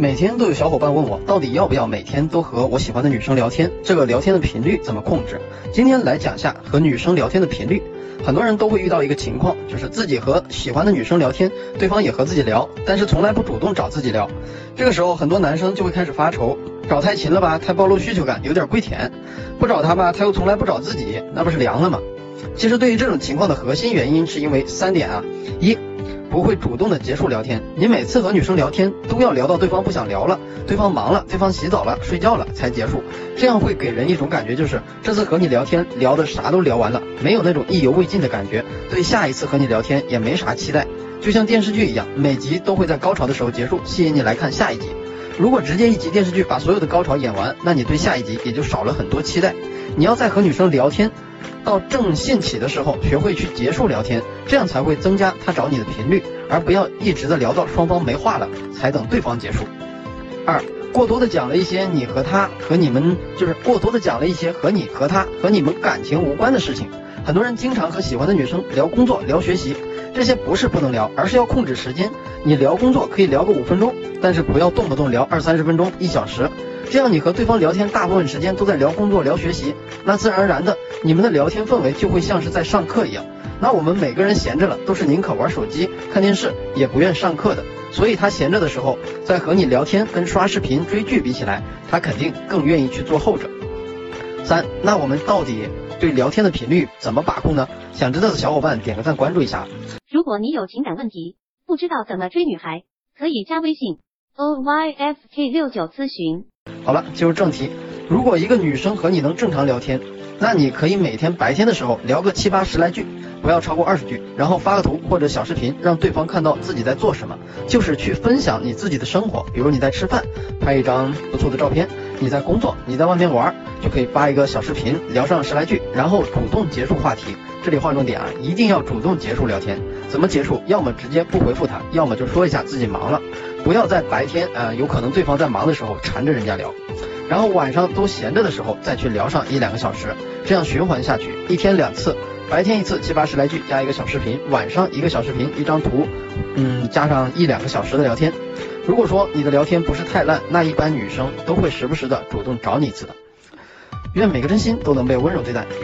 每天都有小伙伴问我，到底要不要每天都和我喜欢的女生聊天？这个聊天的频率怎么控制？今天来讲下和女生聊天的频率。很多人都会遇到一个情况，就是自己和喜欢的女生聊天，对方也和自己聊，但是从来不主动找自己聊。这个时候，很多男生就会开始发愁，找太勤了吧，太暴露需求感，有点跪舔；不找他吧，他又从来不找自己，那不是凉了吗？其实对于这种情况的核心原因，是因为三点啊，一。不会主动的结束聊天，你每次和女生聊天都要聊到对方不想聊了，对方忙了，对方洗澡了、睡觉了才结束，这样会给人一种感觉，就是这次和你聊天聊的啥都聊完了，没有那种意犹未尽的感觉，对下一次和你聊天也没啥期待，就像电视剧一样，每集都会在高潮的时候结束，吸引你来看下一集。如果直接一集电视剧把所有的高潮演完，那你对下一集也就少了很多期待。你要再和女生聊天。到正兴起的时候，学会去结束聊天，这样才会增加她找你的频率，而不要一直的聊到双方没话了才等对方结束。二，过多的讲了一些你和他和你们，就是过多的讲了一些和你和他和你们感情无关的事情。很多人经常和喜欢的女生聊工作、聊学习，这些不是不能聊，而是要控制时间。你聊工作可以聊个五分钟，但是不要动不动聊二三十分钟、一小时。这样你和对方聊天大部分时间都在聊工作聊学习，那自然而然的你们的聊天氛围就会像是在上课一样。那我们每个人闲着了都是宁可玩手机看电视也不愿上课的，所以他闲着的时候在和你聊天跟刷视频追剧比起来，他肯定更愿意去做后者。三，那我们到底对聊天的频率怎么把控呢？想知道的小伙伴点个赞关注一下。如果你有情感问题，不知道怎么追女孩，可以加微信 o y f k 六九咨询。好了，进入正题。如果一个女生和你能正常聊天，那你可以每天白天的时候聊个七八十来句，不要超过二十句，然后发个图或者小视频，让对方看到自己在做什么，就是去分享你自己的生活。比如你在吃饭，拍一张不错的照片；你在工作，你在外面玩，就可以发一个小视频，聊上十来句，然后主动结束话题。这里划重点啊，一定要主动结束聊天。怎么结束？要么直接不回复他，要么就说一下自己忙了。不要在白天，呃，有可能对方在忙的时候缠着人家聊，然后晚上都闲着的时候再去聊上一两个小时，这样循环下去，一天两次，白天一次七八十来句加一个小视频，晚上一个小视频一张图，嗯，加上一两个小时的聊天。如果说你的聊天不是太烂，那一般女生都会时不时的主动找你一次的。愿每个真心都能被温柔对待。